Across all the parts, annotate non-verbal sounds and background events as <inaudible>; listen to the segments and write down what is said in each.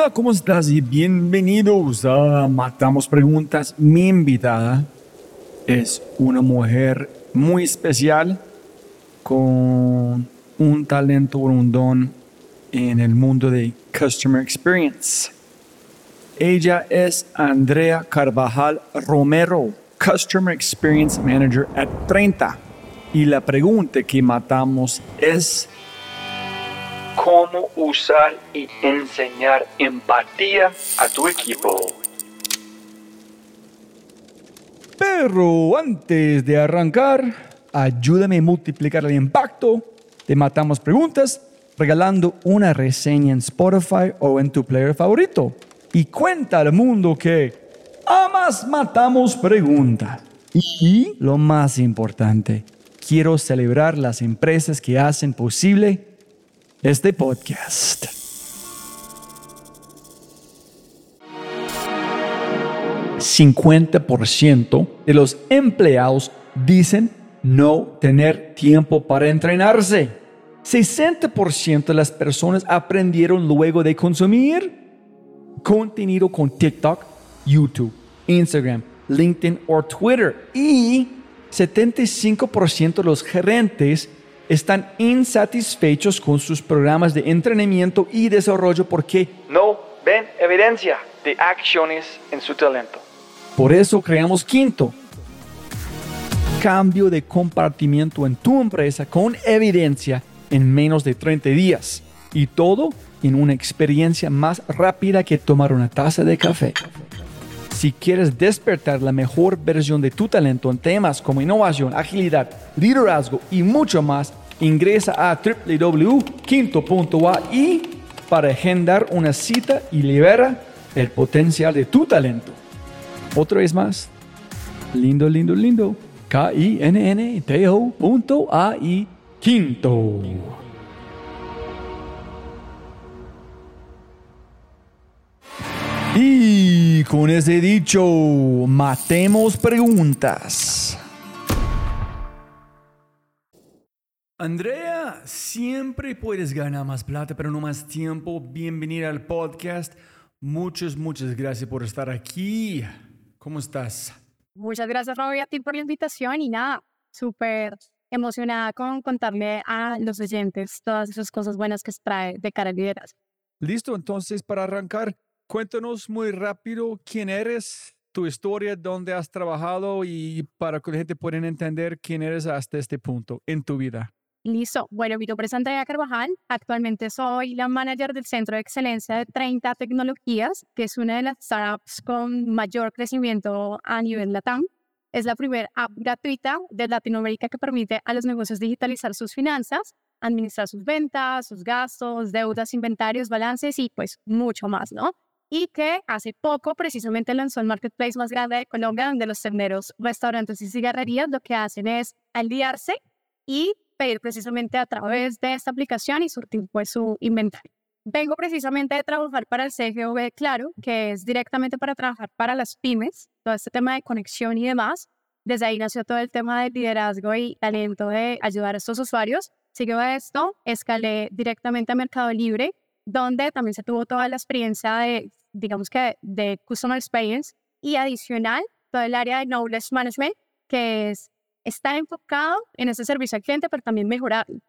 Hola, ¿cómo estás? Y bienvenidos a Matamos Preguntas. Mi invitada es una mujer muy especial con un talento, un don en el mundo de Customer Experience. Ella es Andrea Carvajal Romero, Customer Experience Manager at 30. Y la pregunta que matamos es cómo usar y enseñar empatía a tu equipo. Pero antes de arrancar, ayúdame a multiplicar el impacto. Te matamos preguntas regalando una reseña en Spotify o en tu player favorito. Y cuenta al mundo que amas matamos preguntas. Y lo más importante, quiero celebrar las empresas que hacen posible este podcast. ¿50% de los empleados dicen no tener tiempo para entrenarse? ¿60% de las personas aprendieron luego de consumir contenido con TikTok, YouTube, Instagram, LinkedIn o Twitter? Y 75% de los gerentes están insatisfechos con sus programas de entrenamiento y desarrollo porque no ven evidencia de acciones en su talento. Por eso creamos Quinto. Cambio de compartimiento en tu empresa con evidencia en menos de 30 días. Y todo en una experiencia más rápida que tomar una taza de café. Si quieres despertar la mejor versión de tu talento en temas como innovación, agilidad, liderazgo y mucho más, ingresa a www.quinto.ai para agendar una cita y libera el potencial de tu talento. Otra vez más, lindo, lindo, lindo, K-I-N-N-T-O.ai Quinto. Y con ese dicho, matemos preguntas. Andrea, siempre puedes ganar más plata, pero no más tiempo. Bienvenida al podcast. Muchas, muchas gracias por estar aquí. ¿Cómo estás? Muchas gracias, Robbie, a ti por la invitación y nada, súper emocionada con contarle a los oyentes todas esas cosas buenas que trae de cara al liderazgo. Listo, entonces para arrancar, Cuéntanos muy rápido quién eres, tu historia, dónde has trabajado y para que la gente pueda entender quién eres hasta este punto en tu vida. Listo. Bueno, mi nombre es Andrea Carvajal. Actualmente soy la manager del Centro de Excelencia de 30 Tecnologías, que es una de las startups con mayor crecimiento a nivel LATAM. Es la primera app gratuita de Latinoamérica que permite a los negocios digitalizar sus finanzas, administrar sus ventas, sus gastos, deudas, inventarios, balances y pues mucho más, ¿no? y que hace poco precisamente lanzó el marketplace más grande de Colombia, donde los tenderos, restaurantes y cigarrerías lo que hacen es aliarse y pedir precisamente a través de esta aplicación y surtir pues su inventario. Vengo precisamente de trabajar para el CGV Claro, que es directamente para trabajar para las pymes, todo este tema de conexión y demás. Desde ahí nació todo el tema del liderazgo y talento de ayudar a estos usuarios. Siguió esto, escalé directamente a Mercado Libre, donde también se tuvo toda la experiencia de digamos que de Customer Experience y adicional todo el área de Knowledge Management, que es estar enfocado en ese servicio al cliente, pero también mejorarlo.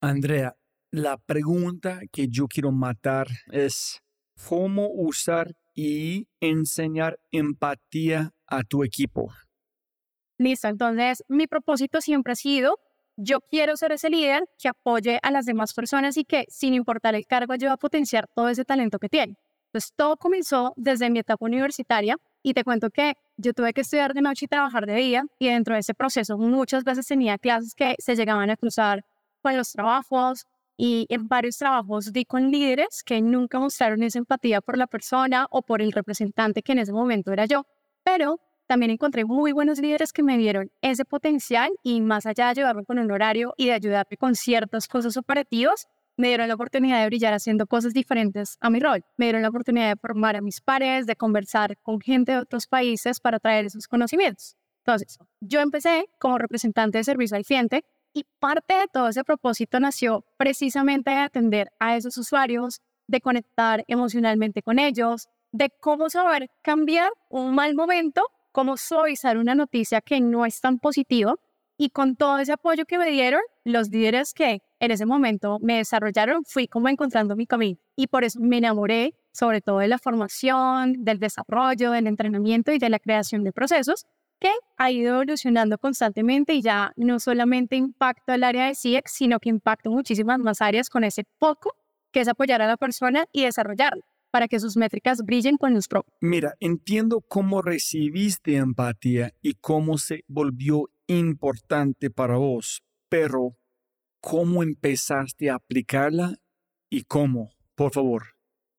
Andrea, la pregunta que yo quiero matar es cómo usar y enseñar empatía a tu equipo. Listo, entonces mi propósito siempre ha sido, yo quiero ser ese líder que apoye a las demás personas y que sin importar el cargo ayude a potenciar todo ese talento que tiene. Entonces, todo comenzó desde mi etapa universitaria y te cuento que yo tuve que estudiar de noche y trabajar de día y dentro de ese proceso muchas veces tenía clases que se llegaban a cruzar con los trabajos y en varios trabajos di con líderes que nunca mostraron esa empatía por la persona o por el representante que en ese momento era yo. Pero también encontré muy buenos líderes que me dieron ese potencial y más allá de ayudarme con un horario y de ayudarme con ciertas cosas operativas, me dieron la oportunidad de brillar haciendo cosas diferentes a mi rol. Me dieron la oportunidad de formar a mis pares, de conversar con gente de otros países para traer esos conocimientos. Entonces, yo empecé como representante de servicio al cliente y parte de todo ese propósito nació precisamente de atender a esos usuarios, de conectar emocionalmente con ellos, de cómo saber cambiar un mal momento, cómo suavizar una noticia que no es tan positiva. Y con todo ese apoyo que me dieron, los líderes que en ese momento me desarrollaron, fui como encontrando mi camino. Y por eso me enamoré sobre todo de la formación, del desarrollo, del entrenamiento y de la creación de procesos, que ha ido evolucionando constantemente y ya no solamente impacta el área de CX, sino que impacta muchísimas más áreas con ese poco que es apoyar a la persona y desarrollarla para que sus métricas brillen con los. Mira, entiendo cómo recibiste empatía y cómo se volvió importante para vos, pero ¿cómo empezaste a aplicarla y cómo? Por favor.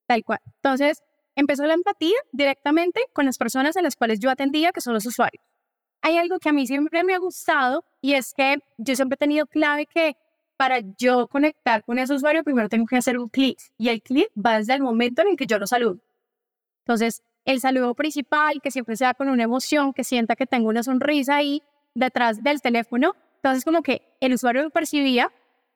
Tal cual. Entonces, empezó la empatía directamente con las personas a las cuales yo atendía, que son los usuarios hay algo que a mí siempre me ha gustado y es que yo siempre he tenido clave que para yo conectar con ese usuario primero tengo que hacer un clic y el clic va desde el momento en el que yo lo saludo. Entonces, el saludo principal, que siempre sea con una emoción, que sienta que tengo una sonrisa ahí detrás del teléfono. Entonces, como que el usuario lo percibía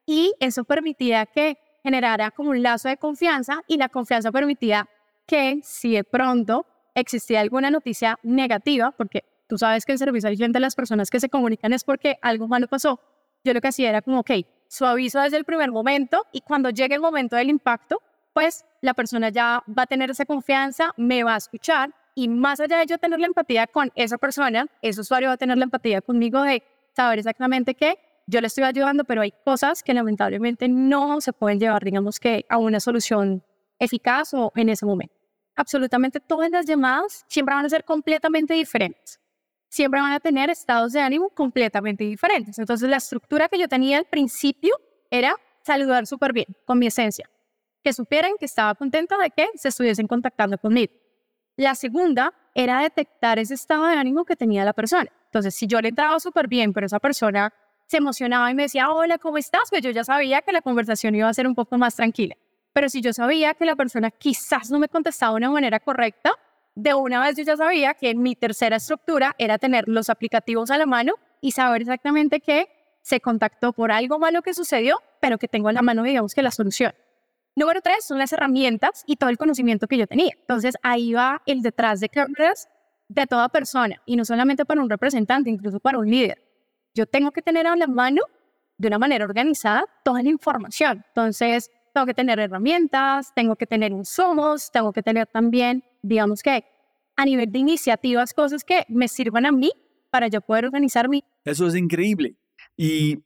y eso permitía que generara como un lazo de confianza y la confianza permitía que si de pronto existía alguna noticia negativa, porque tú sabes que el servicio al cliente, las personas que se comunican es porque algo malo pasó. Yo lo que hacía era como, ok, suavizo desde el primer momento y cuando llegue el momento del impacto, pues la persona ya va a tener esa confianza, me va a escuchar y más allá de yo tener la empatía con esa persona, ese usuario va a tener la empatía conmigo de saber exactamente qué yo le estoy ayudando, pero hay cosas que lamentablemente no se pueden llevar, digamos que, a una solución eficaz o en ese momento. Absolutamente todas las llamadas siempre van a ser completamente diferentes siempre van a tener estados de ánimo completamente diferentes. Entonces, la estructura que yo tenía al principio era saludar súper bien, con mi esencia. Que supieran que estaba contenta de que se estuviesen contactando conmigo. La segunda era detectar ese estado de ánimo que tenía la persona. Entonces, si yo le entraba súper bien, pero esa persona se emocionaba y me decía, hola, ¿cómo estás? Pues yo ya sabía que la conversación iba a ser un poco más tranquila. Pero si yo sabía que la persona quizás no me contestaba de una manera correcta, de una vez yo ya sabía que mi tercera estructura era tener los aplicativos a la mano y saber exactamente que se contactó por algo malo que sucedió, pero que tengo a la mano, digamos que la solución. Número tres son las herramientas y todo el conocimiento que yo tenía. Entonces ahí va el detrás de cámaras de toda persona y no solamente para un representante, incluso para un líder. Yo tengo que tener a la mano de una manera organizada toda la información. Entonces, tengo que tener herramientas, tengo que tener insumos, tengo que tener también digamos que a nivel de iniciativas, cosas que me sirvan a mí para yo poder organizarme. Eso es increíble. Y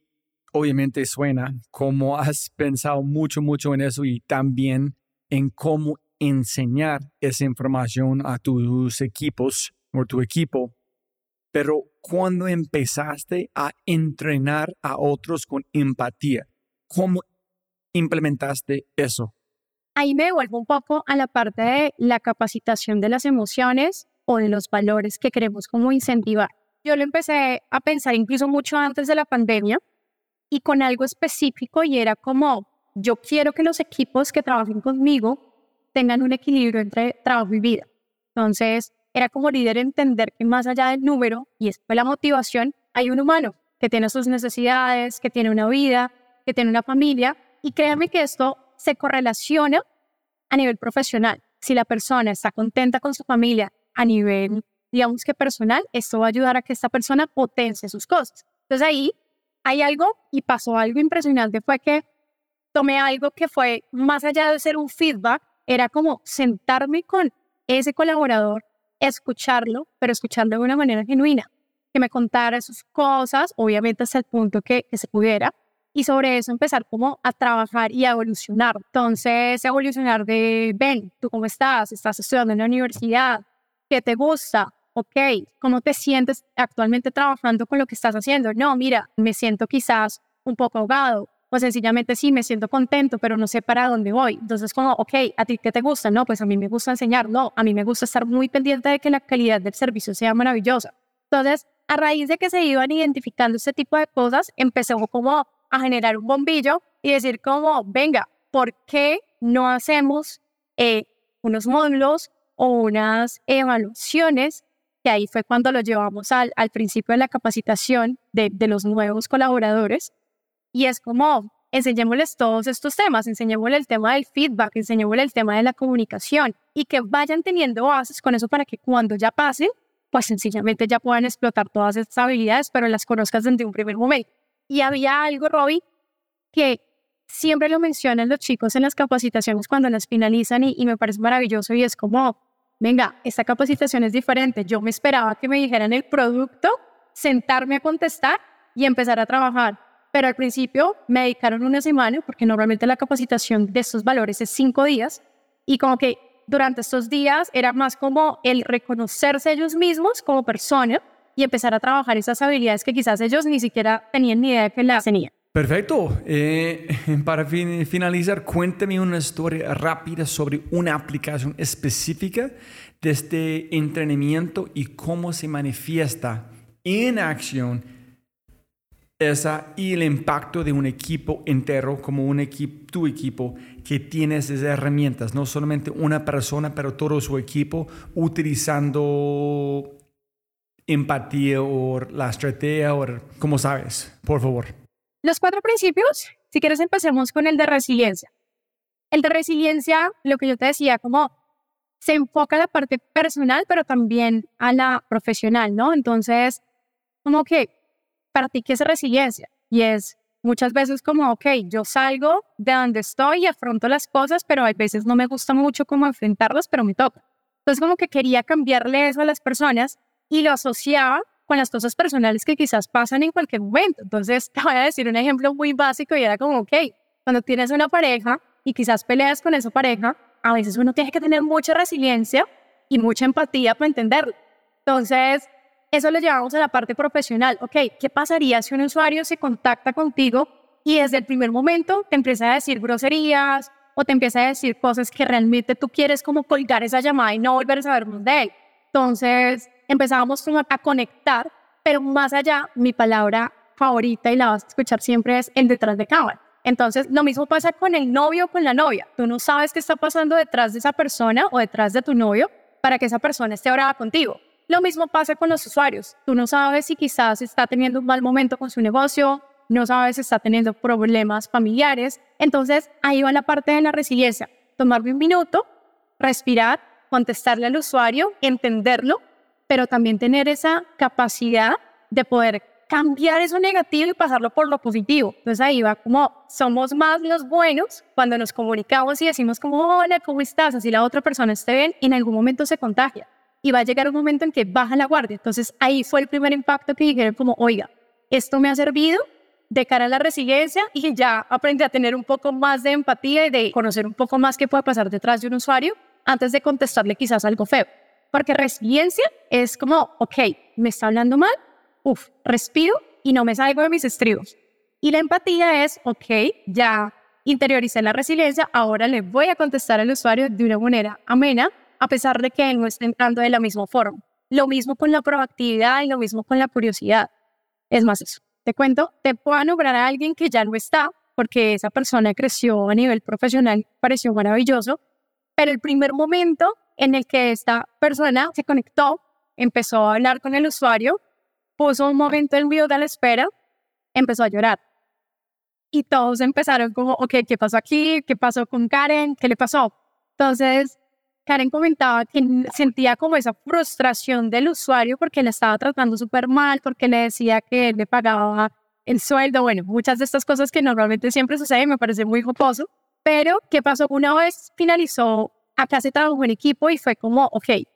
obviamente suena como has pensado mucho, mucho en eso y también en cómo enseñar esa información a tus equipos o tu equipo. Pero cuando empezaste a entrenar a otros con empatía, ¿cómo implementaste eso? ahí me devuelvo un poco a la parte de la capacitación de las emociones o de los valores que queremos como incentivar. Yo lo empecé a pensar incluso mucho antes de la pandemia y con algo específico y era como, yo quiero que los equipos que trabajen conmigo tengan un equilibrio entre trabajo y vida. Entonces, era como líder entender que más allá del número y después la motivación, hay un humano que tiene sus necesidades, que tiene una vida, que tiene una familia. Y créanme que esto se correlaciona a nivel profesional. Si la persona está contenta con su familia a nivel, digamos que personal, esto va a ayudar a que esta persona potencie sus cosas. Entonces ahí hay algo y pasó algo impresionante, fue que tomé algo que fue más allá de ser un feedback, era como sentarme con ese colaborador, escucharlo, pero escucharlo de una manera genuina, que me contara sus cosas, obviamente hasta el punto que, que se pudiera, y sobre eso empezar como a trabajar y a evolucionar. Entonces, evolucionar de, ven, ¿tú cómo estás? ¿Estás estudiando en la universidad? ¿Qué te gusta? Ok, ¿cómo te sientes actualmente trabajando con lo que estás haciendo? No, mira, me siento quizás un poco ahogado o sencillamente sí, me siento contento, pero no sé para dónde voy. Entonces, como, ok, ¿a ti qué te gusta? No, pues a mí me gusta enseñar, no, a mí me gusta estar muy pendiente de que la calidad del servicio sea maravillosa. Entonces, a raíz de que se iban identificando este tipo de cosas, empezó como a generar un bombillo y decir como, venga, ¿por qué no hacemos eh, unos módulos o unas evaluaciones? Que ahí fue cuando lo llevamos al, al principio de la capacitación de, de los nuevos colaboradores. Y es como, enseñémosles todos estos temas, enseñémosles el tema del feedback, enseñémosles el tema de la comunicación y que vayan teniendo bases con eso para que cuando ya pasen, pues sencillamente ya puedan explotar todas estas habilidades, pero las conozcas desde un primer momento. Y había algo, Robbie, que siempre lo mencionan los chicos en las capacitaciones cuando las finalizan y, me parece maravilloso y es como, venga, esta capacitación es diferente. Yo me esperaba que me dijeran el producto, sentarme a contestar y empezar a trabajar. Pero al principio me dedicaron una semana, porque normalmente la capacitación de estos valores es cinco días, y como que durante estos días era más como el reconocerse ellos mismos como persona y empezar a trabajar esas habilidades que quizás ellos ni siquiera tenían ni idea de que las tenían. Perfecto. Eh, <laughs> para finalizar, cuéntame una historia rápida sobre una aplicación específica de este entrenamiento y cómo se manifiesta en acción esa y el impacto de un equipo entero como un equipo, tu equipo que tiene esas herramientas, no solamente una persona, pero todo su equipo utilizando empatía o la estrategia o como sabes, por favor. Los cuatro principios, si quieres empecemos con el de resiliencia. El de resiliencia, lo que yo te decía, como se enfoca a la parte personal, pero también a la profesional, ¿no? Entonces, como que para ti, ¿qué es resiliencia? Y es muchas veces como, ok, yo salgo de donde estoy y afronto las cosas, pero a veces no me gusta mucho cómo enfrentarlas, pero me toca. Entonces como que quería cambiarle eso a las personas y lo asociaba con las cosas personales que quizás pasan en cualquier momento. Entonces te voy a decir un ejemplo muy básico y era como, ok, cuando tienes una pareja y quizás peleas con esa pareja, a veces uno tiene que tener mucha resiliencia y mucha empatía para entenderlo. Entonces, eso lo llevamos a la parte profesional. Ok, ¿qué pasaría si un usuario se contacta contigo y desde el primer momento te empieza a decir groserías o te empieza a decir cosas que realmente tú quieres como colgar esa llamada y no volver a saber más de él? Entonces empezamos a conectar, pero más allá, mi palabra favorita y la vas a escuchar siempre es el detrás de cámara. Entonces, lo mismo pasa con el novio o con la novia. Tú no sabes qué está pasando detrás de esa persona o detrás de tu novio para que esa persona esté brava contigo. Lo mismo pasa con los usuarios. Tú no sabes si quizás está teniendo un mal momento con su negocio, no sabes si está teniendo problemas familiares. Entonces, ahí va la parte de la resiliencia. Tomarme un minuto, respirar, contestarle al usuario, entenderlo, pero también tener esa capacidad de poder cambiar eso negativo y pasarlo por lo positivo. Entonces ahí va como somos más los buenos cuando nos comunicamos y decimos como, hola, ¿cómo estás? Así la otra persona esté bien y en algún momento se contagia y va a llegar un momento en que baja la guardia. Entonces ahí fue el primer impacto que dijeron como, oiga, esto me ha servido de cara a la resiliencia y ya aprendí a tener un poco más de empatía y de conocer un poco más qué puede pasar detrás de un usuario antes de contestarle quizás algo feo. Porque resiliencia es como, ok, me está hablando mal, uff, respiro y no me salgo de mis estribos. Y la empatía es, ok, ya interioricé la resiliencia, ahora le voy a contestar al usuario de una manera amena a pesar de que no esté entrando de la misma forma. Lo mismo con la proactividad y lo mismo con la curiosidad. Es más eso. Te cuento, te puedo nombrar a alguien que ya no está, porque esa persona creció a nivel profesional, pareció maravilloso, pero el primer momento en el que esta persona se conectó, empezó a hablar con el usuario, puso un momento en vivo de la espera, empezó a llorar. Y todos empezaron como, ok, ¿qué pasó aquí? ¿Qué pasó con Karen? ¿Qué le pasó? Entonces, Karen comentaba que sentía como esa frustración del usuario porque le estaba tratando súper mal, porque le decía que le pagaba el sueldo, bueno, muchas de estas cosas que normalmente siempre suceden, me parece muy jocoso. Pero, ¿qué pasó? Una vez finalizó, acá se trabajó en equipo y fue como, ok,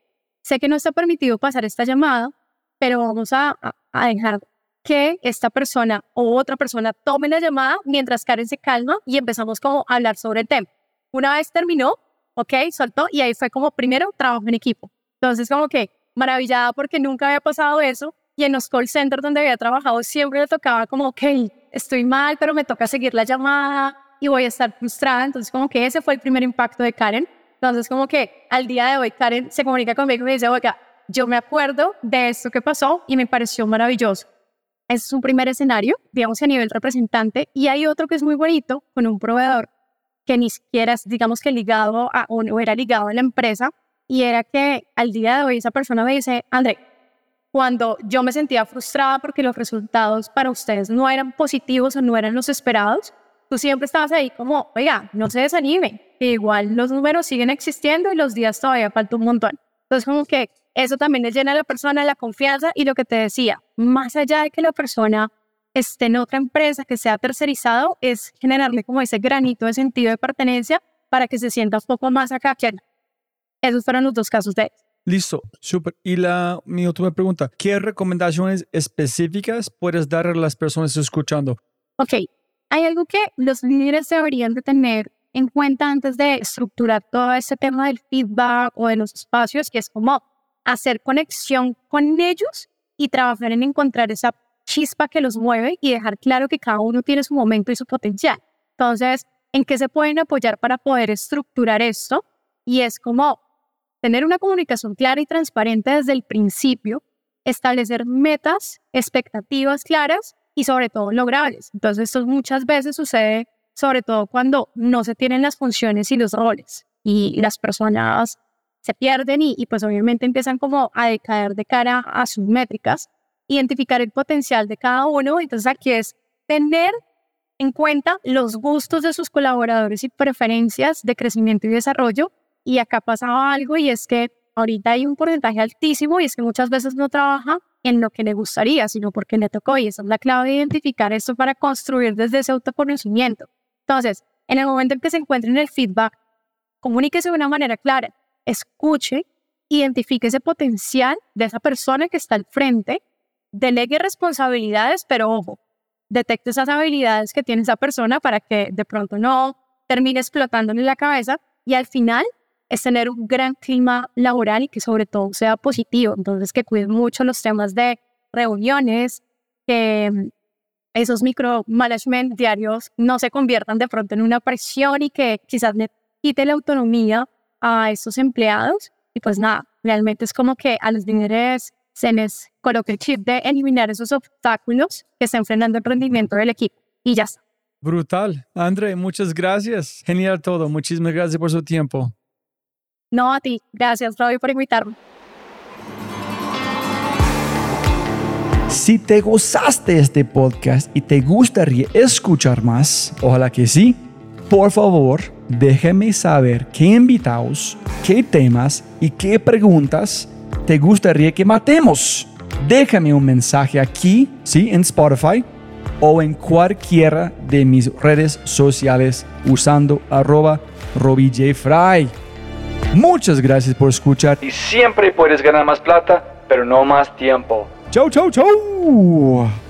sé que no está permitido pasar esta llamada, pero vamos a, a dejar que esta persona o otra persona tome la llamada mientras Karen se calma y empezamos como a hablar sobre el tema. Una vez terminó, ok, soltó y ahí fue como primero trabajo en equipo. Entonces como que maravillada porque nunca había pasado eso y en los call centers donde había trabajado siempre le tocaba como, ok, estoy mal, pero me toca seguir la llamada y voy a estar frustrada. Entonces como que ese fue el primer impacto de Karen. Entonces como que al día de hoy Karen se comunica conmigo y me dice, oiga, yo me acuerdo de esto que pasó y me pareció maravilloso. Ese es un primer escenario, digamos a nivel representante, y hay otro que es muy bonito con un proveedor que ni siquiera digamos que ligado a, o era ligado a la empresa, y era que al día de hoy esa persona me dice, André, cuando yo me sentía frustrada porque los resultados para ustedes no eran positivos o no eran los esperados, tú siempre estabas ahí como, oiga, no se desanime, que igual los números siguen existiendo y los días todavía falta un montón. Entonces como que eso también le llena a la persona la confianza y lo que te decía, más allá de que la persona esté en otra empresa que sea tercerizado, es generarle como ese granito de sentido de pertenencia para que se sienta un poco más acá que Esos fueron los dos casos de Listo, súper. Y la, mi última pregunta, ¿qué recomendaciones específicas puedes dar a las personas escuchando? Ok, hay algo que los líderes deberían de tener en cuenta antes de estructurar todo este tema del feedback o de los espacios, que es como hacer conexión con ellos y trabajar en encontrar esa chispa que los mueve y dejar claro que cada uno tiene su momento y su potencial. Entonces, ¿en qué se pueden apoyar para poder estructurar esto? Y es como tener una comunicación clara y transparente desde el principio, establecer metas, expectativas claras y sobre todo logrables. Entonces, esto muchas veces sucede sobre todo cuando no se tienen las funciones y los roles y las personas se pierden y, y, pues obviamente empiezan como a decaer de cara a sus métricas, identificar el potencial de cada uno. Entonces aquí es tener en cuenta los gustos de sus colaboradores y preferencias de crecimiento y desarrollo. Y acá pasaba algo y es que ahorita hay un porcentaje altísimo y es que muchas veces no trabaja en lo que le gustaría, sino porque le tocó. Y esa es la clave de identificar esto para construir desde ese autoconocimiento. Entonces, en el momento en que se encuentren el feedback, comuníquese de una manera clara escuche, identifique ese potencial de esa persona que está al frente, delegue responsabilidades, pero ojo, detecte esas habilidades que tiene esa persona para que de pronto no termine explotándole la cabeza y al final es tener un gran clima laboral y que sobre todo sea positivo. Entonces, que cuiden mucho los temas de reuniones, que mm, esos micromanagement diarios no se conviertan de pronto en una presión y que quizás le quite la autonomía a esos empleados. Y pues nada, realmente es como que a los líderes se les coloca el chip de eliminar esos obstáculos que están frenando el rendimiento del equipo. Y ya está. Brutal. André, muchas gracias. Genial todo. Muchísimas gracias por su tiempo. No, a ti. Gracias, Robbie, por invitarme. Si te gozaste este podcast y te gustaría escuchar más, ojalá que sí, por favor, déjame saber qué invitados, qué temas y qué preguntas te gustaría que matemos. Déjame un mensaje aquí, sí, en Spotify o en cualquiera de mis redes sociales usando arroba RobbieJFry. Muchas gracias por escuchar y siempre puedes ganar más plata, pero no más tiempo. Chau, chau, chau.